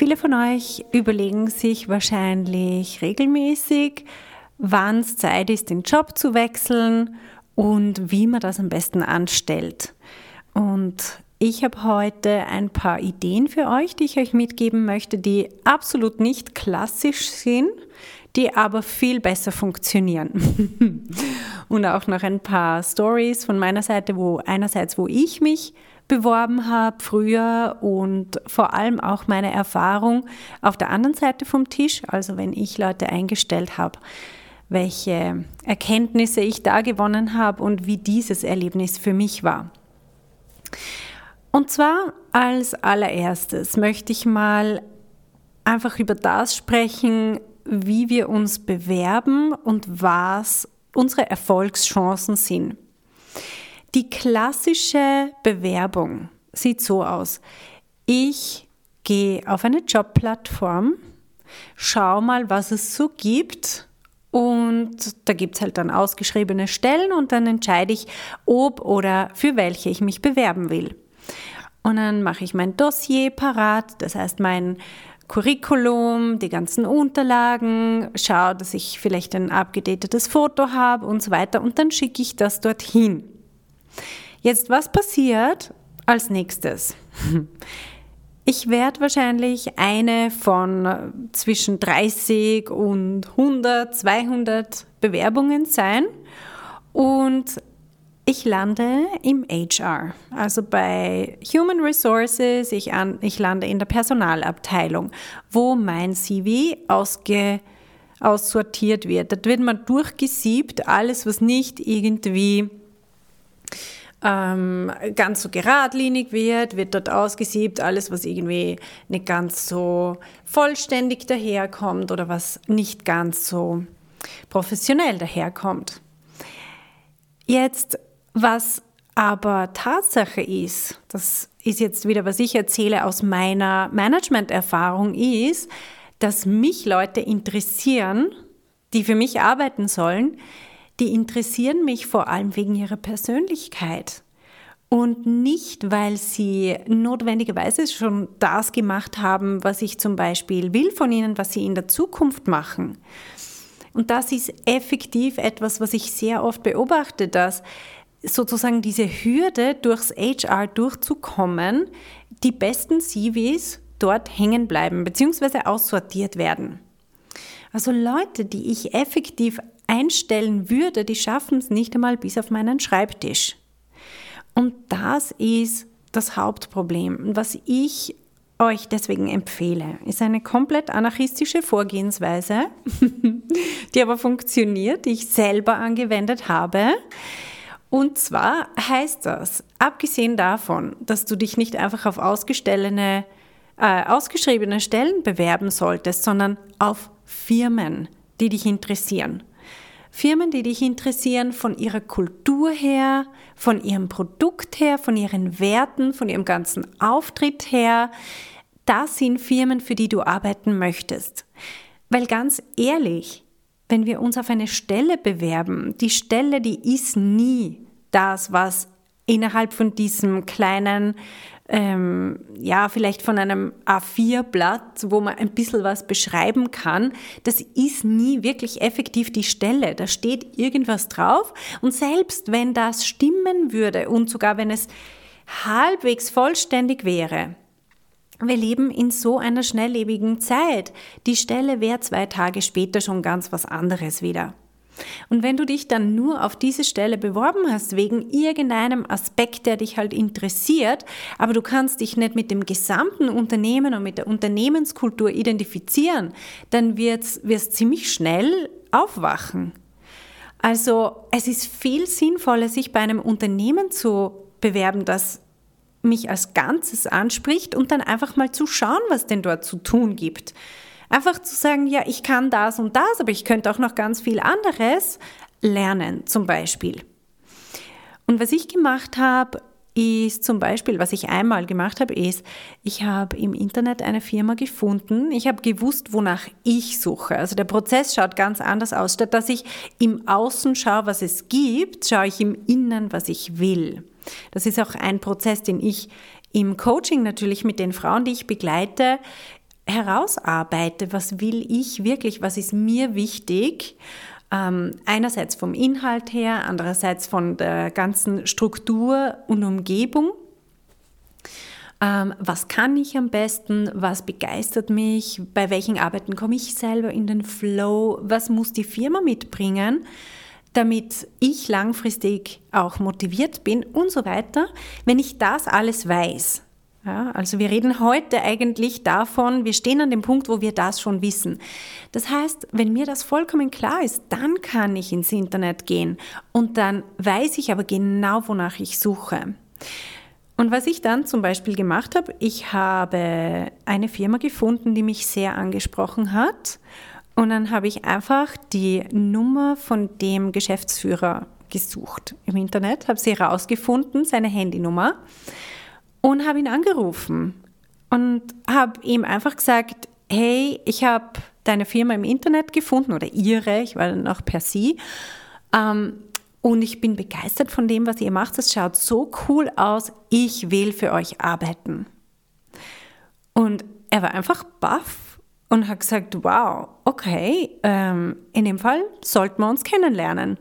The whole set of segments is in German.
Viele von euch überlegen sich wahrscheinlich regelmäßig, wann es Zeit ist, den Job zu wechseln und wie man das am besten anstellt. Und ich habe heute ein paar Ideen für euch, die ich euch mitgeben möchte, die absolut nicht klassisch sind, die aber viel besser funktionieren. und auch noch ein paar Stories von meiner Seite, wo einerseits, wo ich mich beworben habe früher und vor allem auch meine Erfahrung auf der anderen Seite vom Tisch, also wenn ich Leute eingestellt habe, welche Erkenntnisse ich da gewonnen habe und wie dieses Erlebnis für mich war. Und zwar als allererstes möchte ich mal einfach über das sprechen, wie wir uns bewerben und was unsere Erfolgschancen sind. Die klassische Bewerbung sieht so aus. Ich gehe auf eine Jobplattform, schau mal, was es so gibt und da gibt es halt dann ausgeschriebene Stellen und dann entscheide ich, ob oder für welche ich mich bewerben will. Und dann mache ich mein Dossier parat, das heißt mein Curriculum, die ganzen Unterlagen, schaue, dass ich vielleicht ein abgedatetes Foto habe und so weiter und dann schicke ich das dorthin. Jetzt, was passiert als nächstes? Ich werde wahrscheinlich eine von zwischen 30 und 100, 200 Bewerbungen sein und ich lande im HR, also bei Human Resources, ich, an, ich lande in der Personalabteilung, wo mein CV ausge, aussortiert wird. Dort wird man durchgesiebt, alles, was nicht irgendwie ähm, ganz so geradlinig wird, wird dort ausgesiebt, alles, was irgendwie nicht ganz so vollständig daherkommt oder was nicht ganz so professionell daherkommt. Jetzt, was aber Tatsache ist, das ist jetzt wieder, was ich erzähle aus meiner Management-Erfahrung, ist, dass mich Leute interessieren, die für mich arbeiten sollen, die interessieren mich vor allem wegen ihrer Persönlichkeit und nicht, weil sie notwendigerweise schon das gemacht haben, was ich zum Beispiel will von ihnen, was sie in der Zukunft machen. Und das ist effektiv etwas, was ich sehr oft beobachte, dass sozusagen diese Hürde durchs HR durchzukommen, die besten CVs dort hängen bleiben bzw. aussortiert werden. Also Leute, die ich effektiv einstellen würde, die schaffen es nicht einmal bis auf meinen Schreibtisch. Und das ist das Hauptproblem. Was ich euch deswegen empfehle, ist eine komplett anarchistische Vorgehensweise, die aber funktioniert, die ich selber angewendet habe. Und zwar heißt das, abgesehen davon, dass du dich nicht einfach auf ausgestellene, äh, ausgeschriebene Stellen bewerben solltest, sondern auf Firmen, die dich interessieren. Firmen, die dich interessieren von ihrer Kultur her, von ihrem Produkt her, von ihren Werten, von ihrem ganzen Auftritt her. Das sind Firmen, für die du arbeiten möchtest. Weil ganz ehrlich, wenn wir uns auf eine Stelle bewerben, die Stelle, die ist nie das, was innerhalb von diesem kleinen ähm, ja, vielleicht von einem A4-Blatt, wo man ein bisschen was beschreiben kann, das ist nie wirklich effektiv die Stelle. Da steht irgendwas drauf und selbst wenn das stimmen würde und sogar wenn es halbwegs vollständig wäre, wir leben in so einer schnelllebigen Zeit. Die Stelle wäre zwei Tage später schon ganz was anderes wieder. Und wenn du dich dann nur auf diese Stelle beworben hast, wegen irgendeinem Aspekt, der dich halt interessiert, aber du kannst dich nicht mit dem gesamten Unternehmen und mit der Unternehmenskultur identifizieren, dann wird es ziemlich schnell aufwachen. Also es ist viel sinnvoller, sich bei einem Unternehmen zu bewerben, das mich als Ganzes anspricht und dann einfach mal zu schauen, was denn dort zu tun gibt. Einfach zu sagen, ja, ich kann das und das, aber ich könnte auch noch ganz viel anderes lernen, zum Beispiel. Und was ich gemacht habe, ist zum Beispiel, was ich einmal gemacht habe, ist, ich habe im Internet eine Firma gefunden. Ich habe gewusst, wonach ich suche. Also der Prozess schaut ganz anders aus. Statt dass ich im Außen schaue, was es gibt, schaue ich im Innen, was ich will. Das ist auch ein Prozess, den ich im Coaching natürlich mit den Frauen, die ich begleite, herausarbeite. Was will ich wirklich? Was ist mir wichtig? Ähm, einerseits vom Inhalt her, andererseits von der ganzen Struktur und Umgebung. Ähm, was kann ich am besten? Was begeistert mich? Bei welchen Arbeiten komme ich selber in den Flow? Was muss die Firma mitbringen? damit ich langfristig auch motiviert bin und so weiter, wenn ich das alles weiß. Ja, also wir reden heute eigentlich davon, wir stehen an dem Punkt, wo wir das schon wissen. Das heißt, wenn mir das vollkommen klar ist, dann kann ich ins Internet gehen und dann weiß ich aber genau, wonach ich suche. Und was ich dann zum Beispiel gemacht habe, ich habe eine Firma gefunden, die mich sehr angesprochen hat. Und dann habe ich einfach die Nummer von dem Geschäftsführer gesucht im Internet, habe sie herausgefunden, seine Handynummer und habe ihn angerufen und habe ihm einfach gesagt, hey, ich habe deine Firma im Internet gefunden oder ihre, ich war dann auch per sie. Ähm, und ich bin begeistert von dem, was ihr macht. Es schaut so cool aus. Ich will für euch arbeiten. Und er war einfach baff und hat gesagt, wow, okay, ähm, in dem Fall sollten wir uns kennenlernen.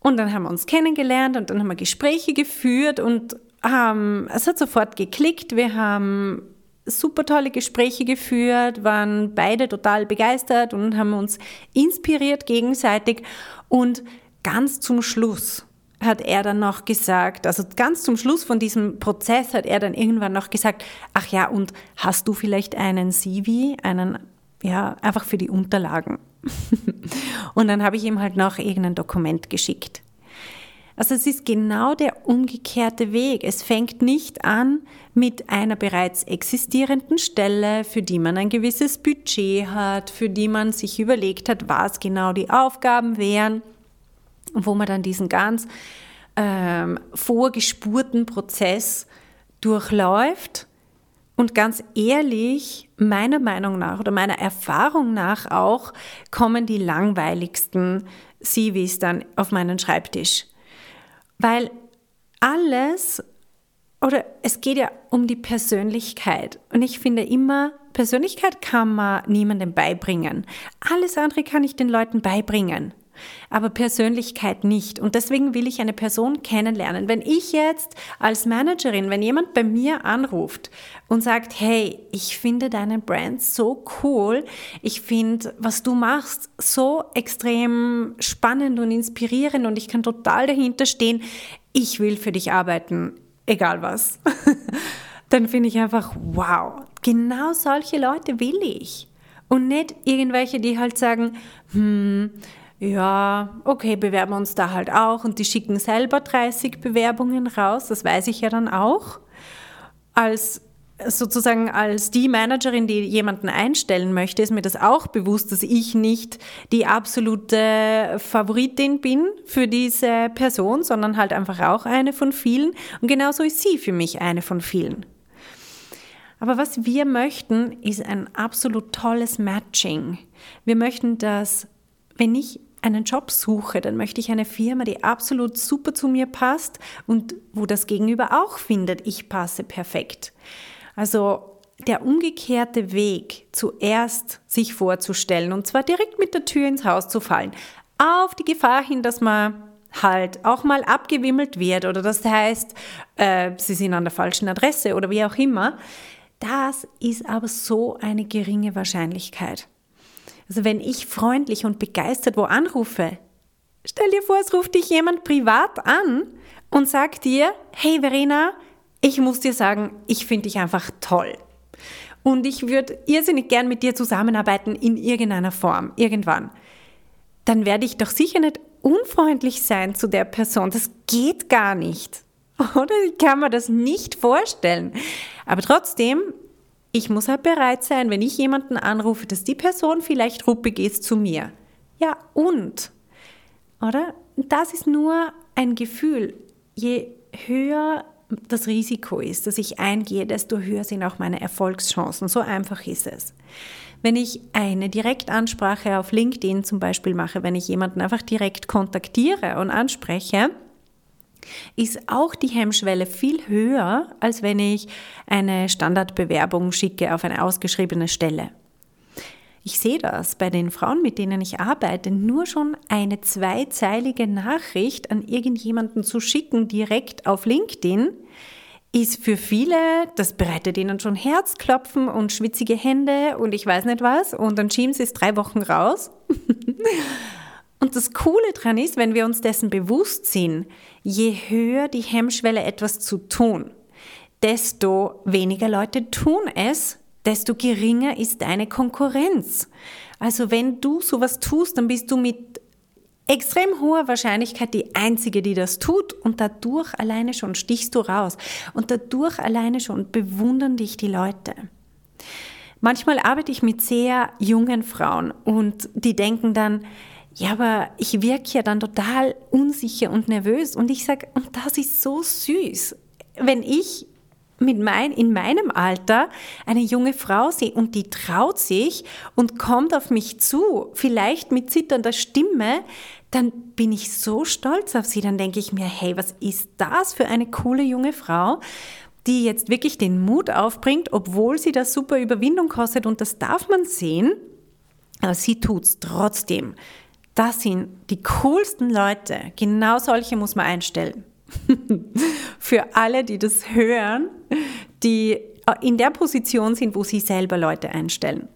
Und dann haben wir uns kennengelernt und dann haben wir Gespräche geführt und haben, es hat sofort geklickt. Wir haben super tolle Gespräche geführt, waren beide total begeistert und haben uns inspiriert gegenseitig. Und ganz zum Schluss hat er dann noch gesagt, also ganz zum Schluss von diesem Prozess hat er dann irgendwann noch gesagt, ach ja, und hast du vielleicht einen CV, einen, ja, einfach für die Unterlagen? und dann habe ich ihm halt noch irgendein Dokument geschickt. Also es ist genau der umgekehrte Weg. Es fängt nicht an mit einer bereits existierenden Stelle, für die man ein gewisses Budget hat, für die man sich überlegt hat, was genau die Aufgaben wären, wo man dann diesen ganz ähm, vorgespurten Prozess durchläuft. Und ganz ehrlich, meiner Meinung nach oder meiner Erfahrung nach auch, kommen die langweiligsten CVs dann auf meinen Schreibtisch. Weil alles, oder es geht ja um die Persönlichkeit. Und ich finde immer, Persönlichkeit kann man niemandem beibringen. Alles andere kann ich den Leuten beibringen aber Persönlichkeit nicht. Und deswegen will ich eine Person kennenlernen. Wenn ich jetzt als Managerin, wenn jemand bei mir anruft und sagt, hey, ich finde deinen Brand so cool, ich finde, was du machst, so extrem spannend und inspirierend und ich kann total dahinter stehen, ich will für dich arbeiten, egal was. Dann finde ich einfach, wow, genau solche Leute will ich. Und nicht irgendwelche, die halt sagen, hm, ja, okay, bewerben wir uns da halt auch und die schicken selber 30 Bewerbungen raus, das weiß ich ja dann auch. Als sozusagen als die Managerin, die jemanden einstellen möchte, ist mir das auch bewusst, dass ich nicht die absolute Favoritin bin für diese Person, sondern halt einfach auch eine von vielen. Und genauso ist sie für mich eine von vielen. Aber was wir möchten, ist ein absolut tolles Matching. Wir möchten, dass wenn ich einen Job suche, dann möchte ich eine Firma, die absolut super zu mir passt und wo das Gegenüber auch findet, ich passe perfekt. Also der umgekehrte Weg, zuerst sich vorzustellen und zwar direkt mit der Tür ins Haus zu fallen, auf die Gefahr hin, dass man halt auch mal abgewimmelt wird oder das heißt, äh, sie sind an der falschen Adresse oder wie auch immer, das ist aber so eine geringe Wahrscheinlichkeit. Also wenn ich freundlich und begeistert wo anrufe, stell dir vor, es ruft dich jemand privat an und sagt dir, hey Verena, ich muss dir sagen, ich finde dich einfach toll. Und ich würde irrsinnig gern mit dir zusammenarbeiten in irgendeiner Form, irgendwann. Dann werde ich doch sicher nicht unfreundlich sein zu der Person. Das geht gar nicht. Oder ich kann mir das nicht vorstellen. Aber trotzdem, ich muss halt bereit sein, wenn ich jemanden anrufe, dass die Person vielleicht ruppig ist zu mir. Ja, und? Oder? Das ist nur ein Gefühl. Je höher das Risiko ist, dass ich eingehe, desto höher sind auch meine Erfolgschancen. So einfach ist es. Wenn ich eine Direktansprache auf LinkedIn zum Beispiel mache, wenn ich jemanden einfach direkt kontaktiere und anspreche, ist auch die Hemmschwelle viel höher, als wenn ich eine Standardbewerbung schicke auf eine ausgeschriebene Stelle. Ich sehe das bei den Frauen, mit denen ich arbeite, nur schon eine zweizeilige Nachricht an irgendjemanden zu schicken, direkt auf LinkedIn, ist für viele, das bereitet ihnen schon Herzklopfen und schwitzige Hände und ich weiß nicht was und dann schieben sie es drei Wochen raus. Und das Coole daran ist, wenn wir uns dessen bewusst sind, je höher die Hemmschwelle etwas zu tun, desto weniger Leute tun es, desto geringer ist deine Konkurrenz. Also wenn du sowas tust, dann bist du mit extrem hoher Wahrscheinlichkeit die Einzige, die das tut und dadurch alleine schon stichst du raus und dadurch alleine schon bewundern dich die Leute. Manchmal arbeite ich mit sehr jungen Frauen und die denken dann, ja, aber ich wirke ja dann total unsicher und nervös und ich sage, und das ist so süß. Wenn ich mit mein, in meinem Alter eine junge Frau sehe und die traut sich und kommt auf mich zu, vielleicht mit zitternder Stimme, dann bin ich so stolz auf sie. Dann denke ich mir, hey, was ist das für eine coole junge Frau, die jetzt wirklich den Mut aufbringt, obwohl sie das super Überwindung kostet und das darf man sehen. Aber sie tut es trotzdem. Das sind die coolsten Leute. Genau solche muss man einstellen. Für alle, die das hören, die in der Position sind, wo sie selber Leute einstellen.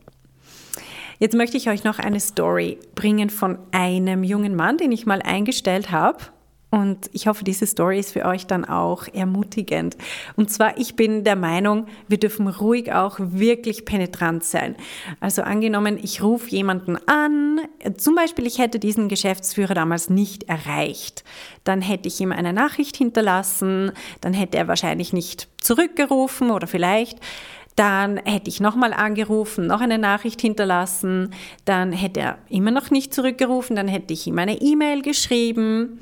Jetzt möchte ich euch noch eine Story bringen von einem jungen Mann, den ich mal eingestellt habe. Und ich hoffe, diese Story ist für euch dann auch ermutigend. Und zwar, ich bin der Meinung, wir dürfen ruhig auch wirklich penetrant sein. Also angenommen, ich rufe jemanden an, zum Beispiel, ich hätte diesen Geschäftsführer damals nicht erreicht. Dann hätte ich ihm eine Nachricht hinterlassen, dann hätte er wahrscheinlich nicht zurückgerufen oder vielleicht dann hätte ich nochmal angerufen, noch eine Nachricht hinterlassen, dann hätte er immer noch nicht zurückgerufen, dann hätte ich ihm eine E-Mail geschrieben.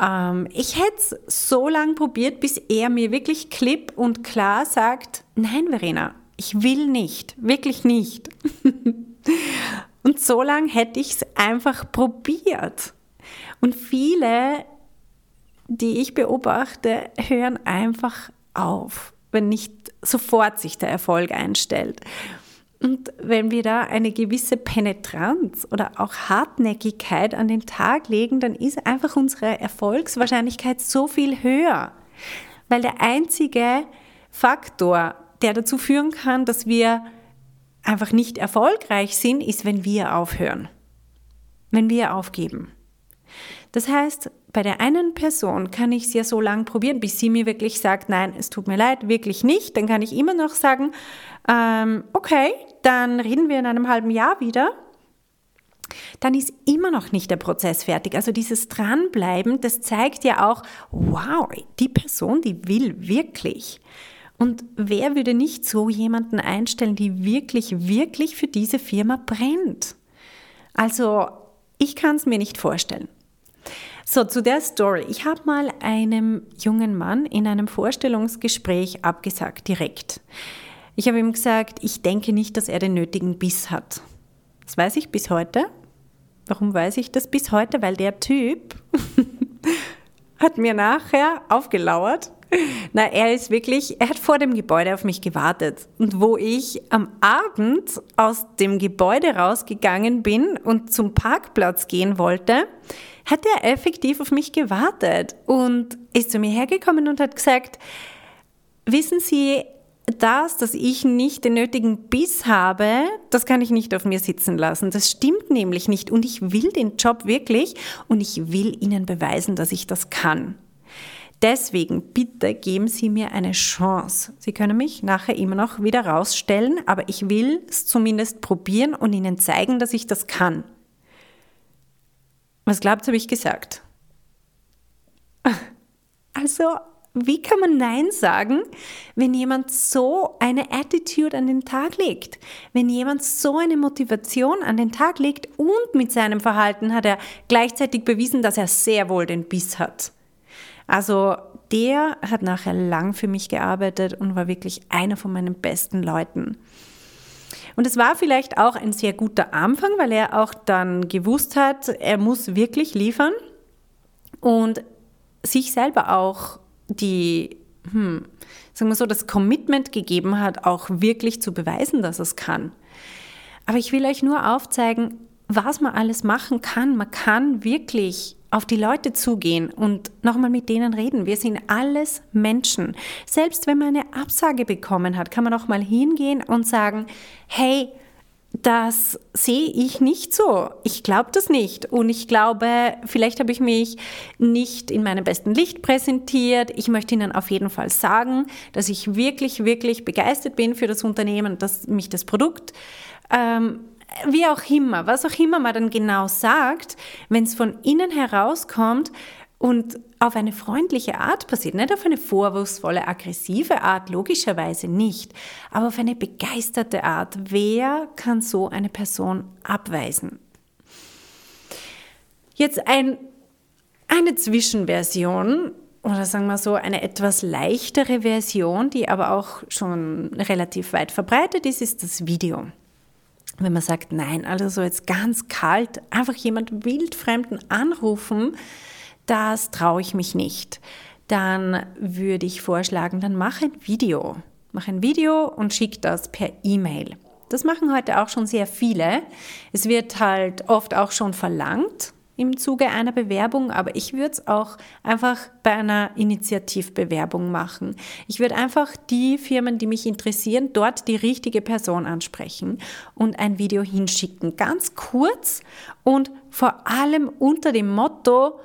Ähm, ich hätte es so lange probiert, bis er mir wirklich klipp und klar sagt, nein, Verena, ich will nicht, wirklich nicht. und so lange hätte ich es einfach probiert. Und viele, die ich beobachte, hören einfach auf wenn nicht sofort sich der Erfolg einstellt. Und wenn wir da eine gewisse Penetranz oder auch Hartnäckigkeit an den Tag legen, dann ist einfach unsere Erfolgswahrscheinlichkeit so viel höher. Weil der einzige Faktor, der dazu führen kann, dass wir einfach nicht erfolgreich sind, ist, wenn wir aufhören. Wenn wir aufgeben. Das heißt, bei der einen Person kann ich es ja so lange probieren, bis sie mir wirklich sagt, nein, es tut mir leid, wirklich nicht. Dann kann ich immer noch sagen, ähm, okay, dann reden wir in einem halben Jahr wieder. Dann ist immer noch nicht der Prozess fertig. Also dieses Dranbleiben, das zeigt ja auch, wow, die Person, die will wirklich. Und wer würde nicht so jemanden einstellen, die wirklich, wirklich für diese Firma brennt? Also ich kann es mir nicht vorstellen. So, zu der Story. Ich habe mal einem jungen Mann in einem Vorstellungsgespräch abgesagt, direkt. Ich habe ihm gesagt, ich denke nicht, dass er den nötigen Biss hat. Das weiß ich bis heute. Warum weiß ich das bis heute? Weil der Typ hat mir nachher aufgelauert. Na, er ist wirklich, er hat vor dem Gebäude auf mich gewartet. Und wo ich am Abend aus dem Gebäude rausgegangen bin und zum Parkplatz gehen wollte, hat er effektiv auf mich gewartet und ist zu mir hergekommen und hat gesagt, wissen Sie, das, dass ich nicht den nötigen Biss habe, das kann ich nicht auf mir sitzen lassen. Das stimmt nämlich nicht und ich will den Job wirklich und ich will Ihnen beweisen, dass ich das kann. Deswegen bitte geben Sie mir eine Chance. Sie können mich nachher immer noch wieder rausstellen, aber ich will es zumindest probieren und Ihnen zeigen, dass ich das kann. Was glaubt, habe ich gesagt? Also, wie kann man Nein sagen, wenn jemand so eine Attitude an den Tag legt? Wenn jemand so eine Motivation an den Tag legt und mit seinem Verhalten hat er gleichzeitig bewiesen, dass er sehr wohl den Biss hat. Also der hat nachher lang für mich gearbeitet und war wirklich einer von meinen besten Leuten. Und es war vielleicht auch ein sehr guter Anfang, weil er auch dann gewusst hat, er muss wirklich liefern und sich selber auch die, hm, sagen wir so, das Commitment gegeben hat, auch wirklich zu beweisen, dass es kann. Aber ich will euch nur aufzeigen, was man alles machen kann. Man kann wirklich auf die Leute zugehen und nochmal mit denen reden. Wir sind alles Menschen. Selbst wenn man eine Absage bekommen hat, kann man auch mal hingehen und sagen, hey, das sehe ich nicht so. Ich glaube das nicht. Und ich glaube, vielleicht habe ich mich nicht in meinem besten Licht präsentiert. Ich möchte Ihnen auf jeden Fall sagen, dass ich wirklich, wirklich begeistert bin für das Unternehmen, dass mich das Produkt ähm, wie auch immer, was auch immer man dann genau sagt, wenn es von innen herauskommt und auf eine freundliche Art passiert, nicht auf eine vorwurfsvolle, aggressive Art, logischerweise nicht, aber auf eine begeisterte Art. Wer kann so eine Person abweisen? Jetzt ein, eine Zwischenversion oder sagen wir so eine etwas leichtere Version, die aber auch schon relativ weit verbreitet ist, ist das Video wenn man sagt, nein, also so jetzt ganz kalt, einfach jemand wildfremden anrufen, das traue ich mich nicht. Dann würde ich vorschlagen, dann mach ein Video. Mach ein Video und schick das per E-Mail. Das machen heute auch schon sehr viele. Es wird halt oft auch schon verlangt, im Zuge einer Bewerbung, aber ich würde es auch einfach bei einer Initiativbewerbung machen. Ich würde einfach die Firmen, die mich interessieren, dort die richtige Person ansprechen und ein Video hinschicken. Ganz kurz und vor allem unter dem Motto,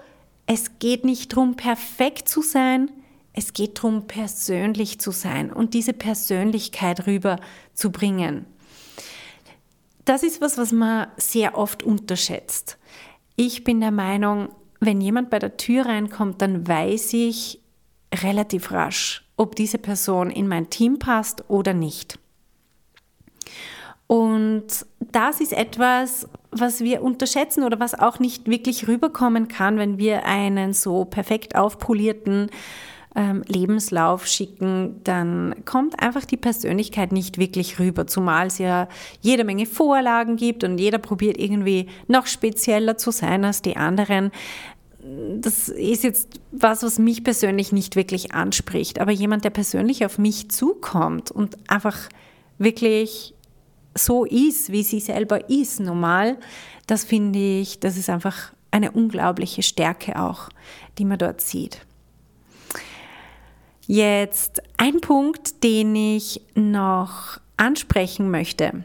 es geht nicht darum, perfekt zu sein, es geht darum, persönlich zu sein und diese Persönlichkeit rüberzubringen. Das ist was, was man sehr oft unterschätzt. Ich bin der Meinung, wenn jemand bei der Tür reinkommt, dann weiß ich relativ rasch, ob diese Person in mein Team passt oder nicht. Und das ist etwas, was wir unterschätzen oder was auch nicht wirklich rüberkommen kann, wenn wir einen so perfekt aufpolierten ähm, Lebenslauf schicken, dann kommt einfach die Persönlichkeit nicht wirklich rüber, zumal es ja jede Menge Vorlagen gibt und jeder probiert irgendwie noch spezieller zu sein als die anderen. Das ist jetzt was, was mich persönlich nicht wirklich anspricht, aber jemand, der persönlich auf mich zukommt und einfach wirklich so ist, wie sie selber ist, normal, das finde ich, das ist einfach eine unglaubliche Stärke auch, die man dort sieht. Jetzt ein Punkt, den ich noch ansprechen möchte,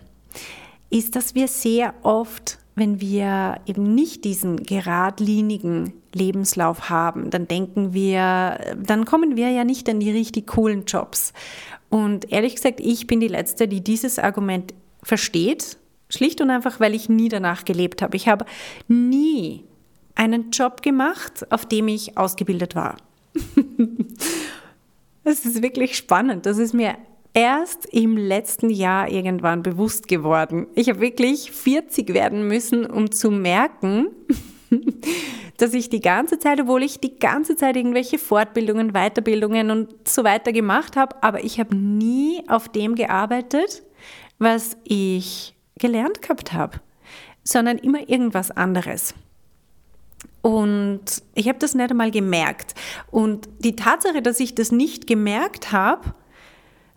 ist, dass wir sehr oft, wenn wir eben nicht diesen geradlinigen Lebenslauf haben, dann denken wir, dann kommen wir ja nicht an die richtig coolen Jobs. Und ehrlich gesagt, ich bin die Letzte, die dieses Argument versteht, schlicht und einfach, weil ich nie danach gelebt habe. Ich habe nie einen Job gemacht, auf dem ich ausgebildet war. Das ist wirklich spannend. Das ist mir erst im letzten Jahr irgendwann bewusst geworden. Ich habe wirklich 40 werden müssen, um zu merken, dass ich die ganze Zeit, obwohl ich die ganze Zeit irgendwelche Fortbildungen, Weiterbildungen und so weiter gemacht habe, aber ich habe nie auf dem gearbeitet, was ich gelernt gehabt habe, sondern immer irgendwas anderes. Und ich habe das nicht einmal gemerkt. Und die Tatsache, dass ich das nicht gemerkt habe,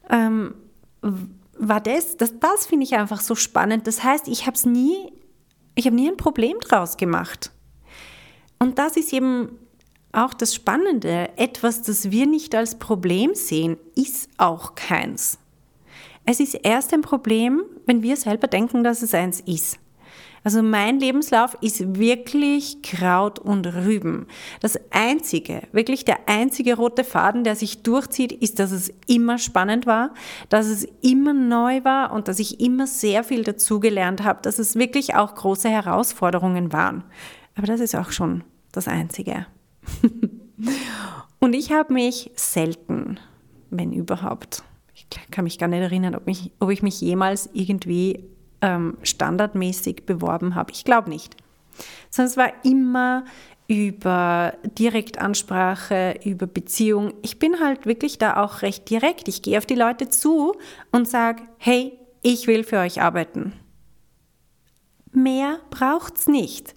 ähm, war das, das, das finde ich einfach so spannend. Das heißt, ich habe nie, ich habe nie ein Problem draus gemacht. Und das ist eben auch das Spannende. Etwas, das wir nicht als Problem sehen, ist auch keins. Es ist erst ein Problem, wenn wir selber denken, dass es eins ist. Also mein Lebenslauf ist wirklich Kraut und Rüben. Das einzige, wirklich der einzige rote Faden, der sich durchzieht, ist, dass es immer spannend war, dass es immer neu war und dass ich immer sehr viel dazugelernt habe, dass es wirklich auch große Herausforderungen waren. Aber das ist auch schon das Einzige. Und ich habe mich selten, wenn überhaupt, ich kann mich gar nicht erinnern, ob, mich, ob ich mich jemals irgendwie ähm, standardmäßig beworben habe. Ich glaube nicht. Sondern es war immer über Direktansprache, über Beziehung. Ich bin halt wirklich da auch recht direkt. Ich gehe auf die Leute zu und sage, hey, ich will für euch arbeiten. Mehr braucht's nicht.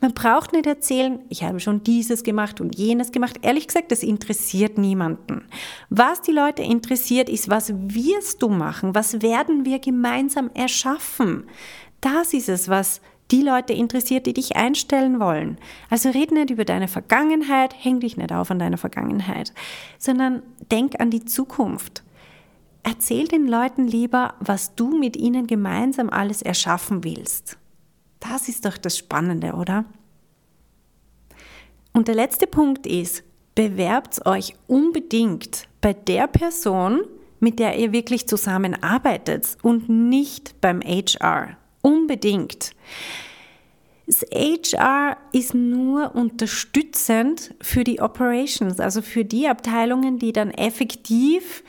Man braucht nicht erzählen, ich habe schon dieses gemacht und jenes gemacht. Ehrlich gesagt, das interessiert niemanden. Was die Leute interessiert, ist, was wirst du machen? Was werden wir gemeinsam erschaffen? Das ist es, was die Leute interessiert, die dich einstellen wollen. Also red nicht über deine Vergangenheit, häng dich nicht auf an deiner Vergangenheit, sondern denk an die Zukunft. Erzähl den Leuten lieber, was du mit ihnen gemeinsam alles erschaffen willst. Das ist doch das Spannende, oder? Und der letzte Punkt ist, bewerbt euch unbedingt bei der Person, mit der ihr wirklich zusammenarbeitet und nicht beim HR. Unbedingt. Das HR ist nur unterstützend für die Operations, also für die Abteilungen, die dann effektiv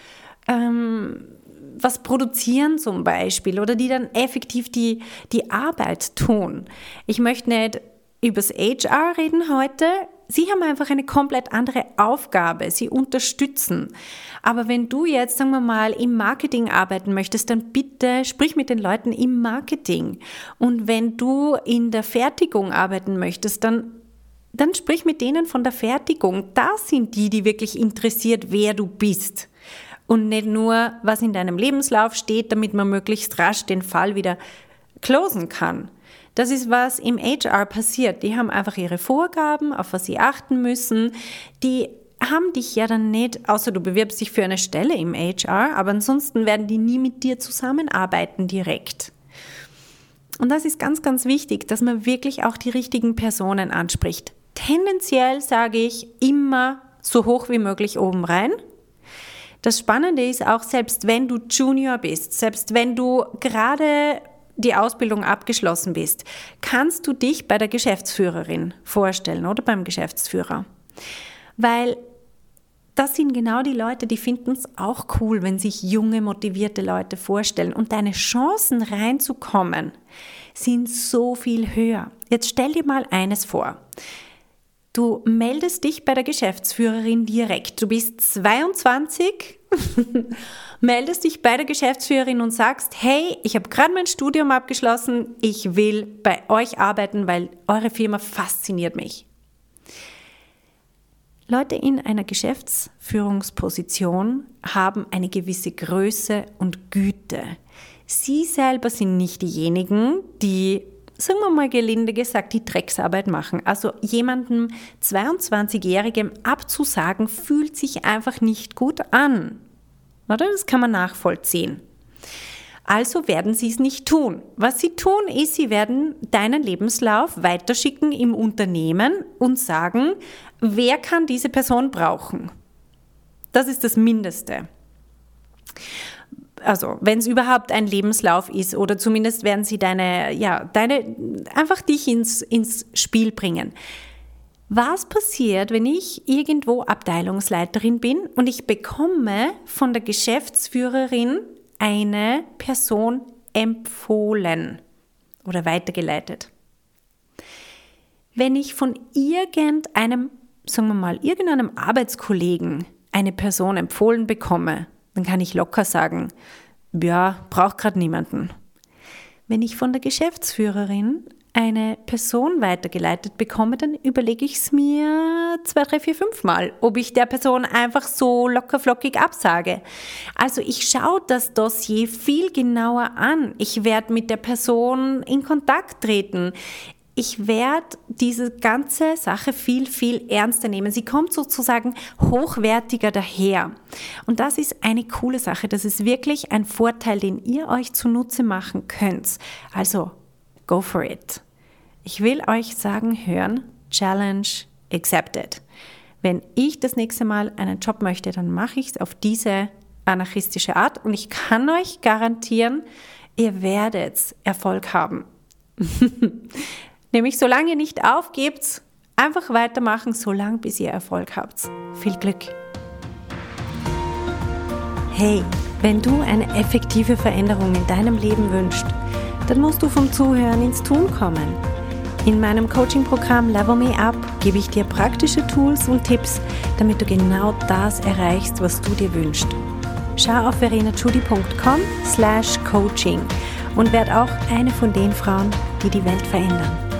ähm, was produzieren zum Beispiel oder die dann effektiv die, die Arbeit tun. Ich möchte nicht übers HR reden heute. Sie haben einfach eine komplett andere Aufgabe. Sie unterstützen. Aber wenn du jetzt, sagen wir mal, im Marketing arbeiten möchtest, dann bitte sprich mit den Leuten im Marketing. Und wenn du in der Fertigung arbeiten möchtest, dann dann sprich mit denen von der Fertigung. Das sind die, die wirklich interessiert, wer du bist und nicht nur, was in deinem Lebenslauf steht, damit man möglichst rasch den Fall wieder closen kann. Das ist, was im HR passiert. Die haben einfach ihre Vorgaben, auf was sie achten müssen. Die haben dich ja dann nicht, außer du bewirbst dich für eine Stelle im HR, aber ansonsten werden die nie mit dir zusammenarbeiten direkt. Und das ist ganz, ganz wichtig, dass man wirklich auch die richtigen Personen anspricht. Tendenziell sage ich immer so hoch wie möglich oben rein das Spannende ist auch, selbst wenn du Junior bist, selbst wenn du gerade die Ausbildung abgeschlossen bist, kannst du dich bei der Geschäftsführerin vorstellen oder beim Geschäftsführer. Weil das sind genau die Leute, die finden es auch cool, wenn sich junge, motivierte Leute vorstellen. Und deine Chancen reinzukommen sind so viel höher. Jetzt stell dir mal eines vor. Du meldest dich bei der Geschäftsführerin direkt. Du bist 22, meldest dich bei der Geschäftsführerin und sagst, hey, ich habe gerade mein Studium abgeschlossen, ich will bei euch arbeiten, weil eure Firma fasziniert mich. Leute in einer Geschäftsführungsposition haben eine gewisse Größe und Güte. Sie selber sind nicht diejenigen, die sagen wir mal gelinde gesagt, die Drecksarbeit machen. Also jemandem 22-Jährigem abzusagen, fühlt sich einfach nicht gut an. Oder? Das kann man nachvollziehen. Also werden sie es nicht tun. Was sie tun, ist, sie werden deinen Lebenslauf weiterschicken im Unternehmen und sagen, wer kann diese Person brauchen. Das ist das Mindeste also wenn es überhaupt ein Lebenslauf ist oder zumindest werden sie deine, ja, deine, einfach dich ins, ins Spiel bringen. Was passiert, wenn ich irgendwo Abteilungsleiterin bin und ich bekomme von der Geschäftsführerin eine Person empfohlen oder weitergeleitet? Wenn ich von irgendeinem, sagen wir mal, irgendeinem Arbeitskollegen eine Person empfohlen bekomme, dann kann ich locker sagen, ja, braucht gerade niemanden. Wenn ich von der Geschäftsführerin eine Person weitergeleitet bekomme, dann überlege ich es mir zwei, drei, vier, fünf Mal, ob ich der Person einfach so lockerflockig absage. Also ich schaue das Dossier viel genauer an. Ich werde mit der Person in Kontakt treten ich werde diese ganze Sache viel, viel ernster nehmen. Sie kommt sozusagen hochwertiger daher. Und das ist eine coole Sache. Das ist wirklich ein Vorteil, den ihr euch zunutze machen könnt. Also, go for it. Ich will euch sagen, hören, Challenge accepted. Wenn ich das nächste Mal einen Job möchte, dann mache ich es auf diese anarchistische Art und ich kann euch garantieren, ihr werdet Erfolg haben. Nämlich solange ihr nicht aufgebt, Einfach weitermachen, solange bis ihr Erfolg habt. Viel Glück! Hey, wenn du eine effektive Veränderung in deinem Leben wünschst, dann musst du vom Zuhören ins Tun kommen. In meinem Coaching-Programm Level Me Up gebe ich dir praktische Tools und Tipps, damit du genau das erreichst, was du dir wünschst. Schau auf verenachudi.com slash coaching und werd auch eine von den Frauen, die die Welt verändern.